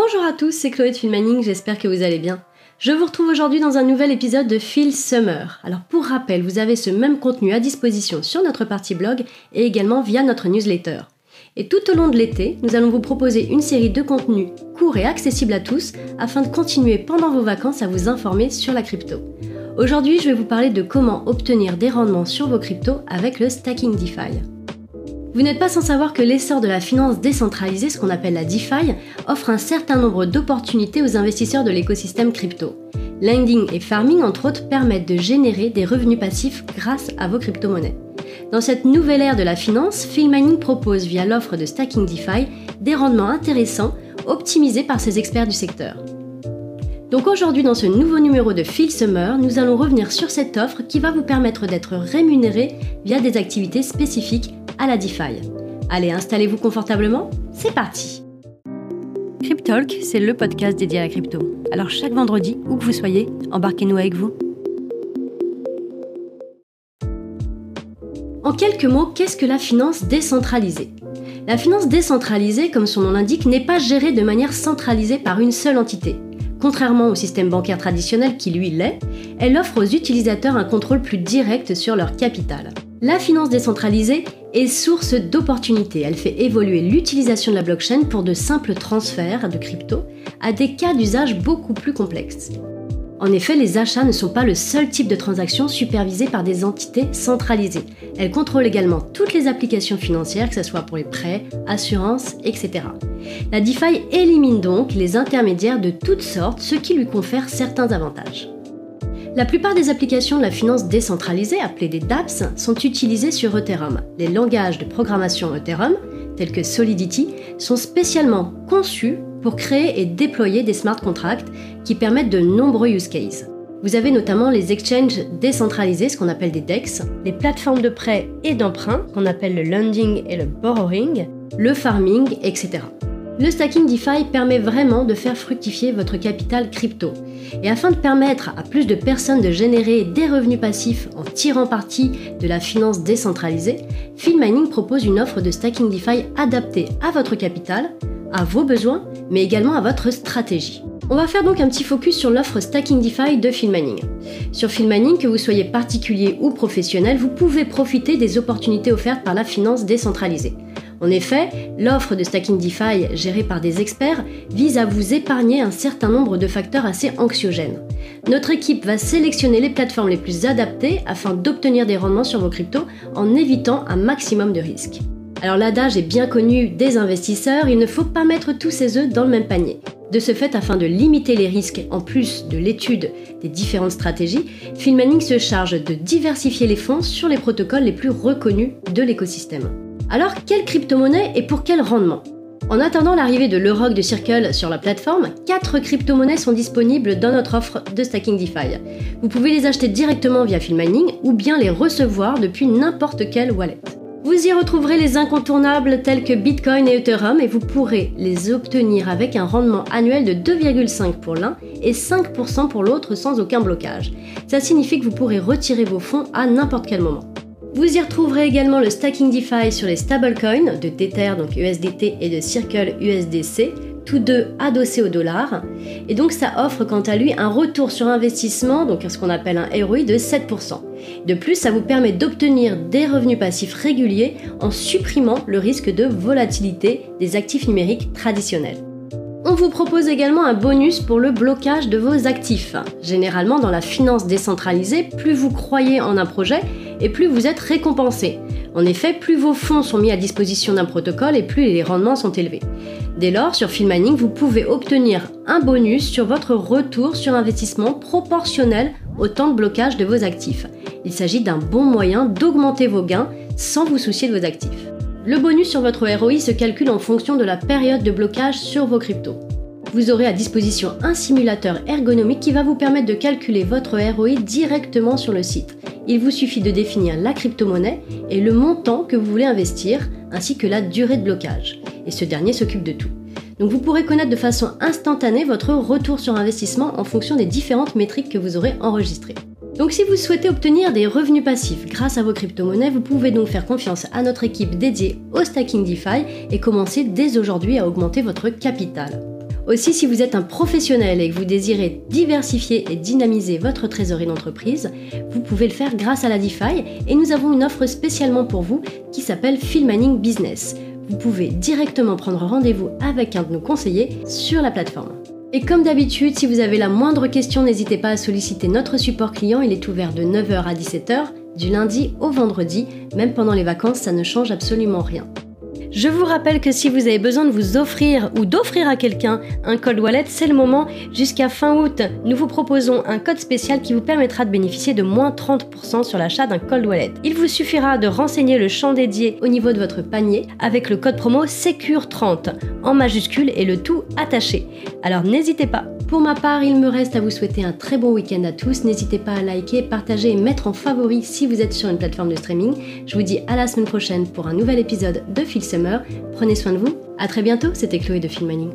Bonjour à tous, c'est Chloé de Filmaning, j'espère que vous allez bien. Je vous retrouve aujourd'hui dans un nouvel épisode de Phil Summer. Alors pour rappel, vous avez ce même contenu à disposition sur notre partie blog et également via notre newsletter. Et tout au long de l'été, nous allons vous proposer une série de contenus courts et accessibles à tous afin de continuer pendant vos vacances à vous informer sur la crypto. Aujourd'hui, je vais vous parler de comment obtenir des rendements sur vos cryptos avec le stacking DeFi. Vous n'êtes pas sans savoir que l'essor de la finance décentralisée, ce qu'on appelle la DeFi, offre un certain nombre d'opportunités aux investisseurs de l'écosystème crypto. Lending et farming, entre autres, permettent de générer des revenus passifs grâce à vos crypto-monnaies. Dans cette nouvelle ère de la finance, Philmining propose via l'offre de Stacking DeFi des rendements intéressants optimisés par ses experts du secteur. Donc aujourd'hui dans ce nouveau numéro de Phil Summer, nous allons revenir sur cette offre qui va vous permettre d'être rémunéré via des activités spécifiques à la DeFi. Allez, installez-vous confortablement, c'est parti Cryptalk, c'est le podcast dédié à la crypto. Alors chaque vendredi, où que vous soyez, embarquez-nous avec vous. En quelques mots, qu'est-ce que la finance décentralisée? La finance décentralisée, comme son nom l'indique, n'est pas gérée de manière centralisée par une seule entité. Contrairement au système bancaire traditionnel qui lui l'est, elle offre aux utilisateurs un contrôle plus direct sur leur capital. La finance décentralisée est source d'opportunités. Elle fait évoluer l'utilisation de la blockchain pour de simples transferts de crypto à des cas d'usage beaucoup plus complexes. En effet, les achats ne sont pas le seul type de transaction supervisée par des entités centralisées. Elles contrôlent également toutes les applications financières, que ce soit pour les prêts, assurances, etc. La DeFi élimine donc les intermédiaires de toutes sortes, ce qui lui confère certains avantages. La plupart des applications de la finance décentralisée, appelées des dApps, sont utilisées sur Ethereum. Les langages de programmation Ethereum, tels que Solidity, sont spécialement conçus pour créer et déployer des smart contracts qui permettent de nombreux use cases. Vous avez notamment les exchanges décentralisés, ce qu'on appelle des DEX, les plateformes de prêt et d'emprunt, qu'on appelle le lending et le borrowing, le farming, etc. Le stacking DeFi permet vraiment de faire fructifier votre capital crypto. Et afin de permettre à plus de personnes de générer des revenus passifs en tirant parti de la finance décentralisée, Mining propose une offre de stacking DeFi adaptée à votre capital, à vos besoins, mais également à votre stratégie. On va faire donc un petit focus sur l'offre Stacking DeFi de Filmaning. Sur Filmaning, que vous soyez particulier ou professionnel, vous pouvez profiter des opportunités offertes par la finance décentralisée. En effet, l'offre de Stacking DeFi gérée par des experts vise à vous épargner un certain nombre de facteurs assez anxiogènes. Notre équipe va sélectionner les plateformes les plus adaptées afin d'obtenir des rendements sur vos cryptos en évitant un maximum de risques. Alors l'adage est bien connu des investisseurs, il ne faut pas mettre tous ses œufs dans le même panier. De ce fait, afin de limiter les risques en plus de l'étude des différentes stratégies, Filmaning se charge de diversifier les fonds sur les protocoles les plus reconnus de l'écosystème. Alors, quelle crypto-monnaie et pour quel rendement En attendant l'arrivée de l'Euroc de Circle sur la plateforme, 4 crypto-monnaies sont disponibles dans notre offre de stacking DeFi. Vous pouvez les acheter directement via Filmining ou bien les recevoir depuis n'importe quelle wallet. Vous y retrouverez les incontournables tels que Bitcoin et Ethereum et vous pourrez les obtenir avec un rendement annuel de 2,5 pour l'un et 5% pour l'autre sans aucun blocage. Ça signifie que vous pourrez retirer vos fonds à n'importe quel moment. Vous y retrouverez également le stacking DeFi sur les stablecoins de Tether, donc USDT, et de Circle USDC, tous deux adossés au dollar. Et donc ça offre quant à lui un retour sur investissement, donc ce qu'on appelle un ROI de 7%. De plus, ça vous permet d'obtenir des revenus passifs réguliers en supprimant le risque de volatilité des actifs numériques traditionnels. On vous propose également un bonus pour le blocage de vos actifs. Généralement, dans la finance décentralisée, plus vous croyez en un projet et plus vous êtes récompensé. En effet, plus vos fonds sont mis à disposition d'un protocole et plus les rendements sont élevés. Dès lors, sur Filmaning, vous pouvez obtenir un bonus sur votre retour sur investissement proportionnel au temps de blocage de vos actifs. Il s'agit d'un bon moyen d'augmenter vos gains sans vous soucier de vos actifs. Le bonus sur votre ROI se calcule en fonction de la période de blocage sur vos cryptos. Vous aurez à disposition un simulateur ergonomique qui va vous permettre de calculer votre ROI directement sur le site. Il vous suffit de définir la crypto-monnaie et le montant que vous voulez investir, ainsi que la durée de blocage. Et ce dernier s'occupe de tout. Donc vous pourrez connaître de façon instantanée votre retour sur investissement en fonction des différentes métriques que vous aurez enregistrées. Donc si vous souhaitez obtenir des revenus passifs grâce à vos crypto-monnaies, vous pouvez donc faire confiance à notre équipe dédiée au stacking DeFi et commencer dès aujourd'hui à augmenter votre capital. Aussi, si vous êtes un professionnel et que vous désirez diversifier et dynamiser votre trésorerie d'entreprise, vous pouvez le faire grâce à la DeFi et nous avons une offre spécialement pour vous qui s'appelle Filmaning Business. Vous pouvez directement prendre rendez-vous avec un de nos conseillers sur la plateforme. Et comme d'habitude, si vous avez la moindre question, n'hésitez pas à solliciter notre support client. Il est ouvert de 9h à 17h, du lundi au vendredi. Même pendant les vacances, ça ne change absolument rien. Je vous rappelle que si vous avez besoin de vous offrir ou d'offrir à quelqu'un un cold wallet, c'est le moment. Jusqu'à fin août, nous vous proposons un code spécial qui vous permettra de bénéficier de moins 30% sur l'achat d'un cold wallet. Il vous suffira de renseigner le champ dédié au niveau de votre panier avec le code promo SECURE30 en majuscule et le tout attaché. Alors n'hésitez pas. Pour ma part, il me reste à vous souhaiter un très bon week-end à tous. N'hésitez pas à liker, partager et mettre en favori si vous êtes sur une plateforme de streaming. Je vous dis à la semaine prochaine pour un nouvel épisode de Phil Summer. Prenez soin de vous. À très bientôt, c'était Chloé de Filmani.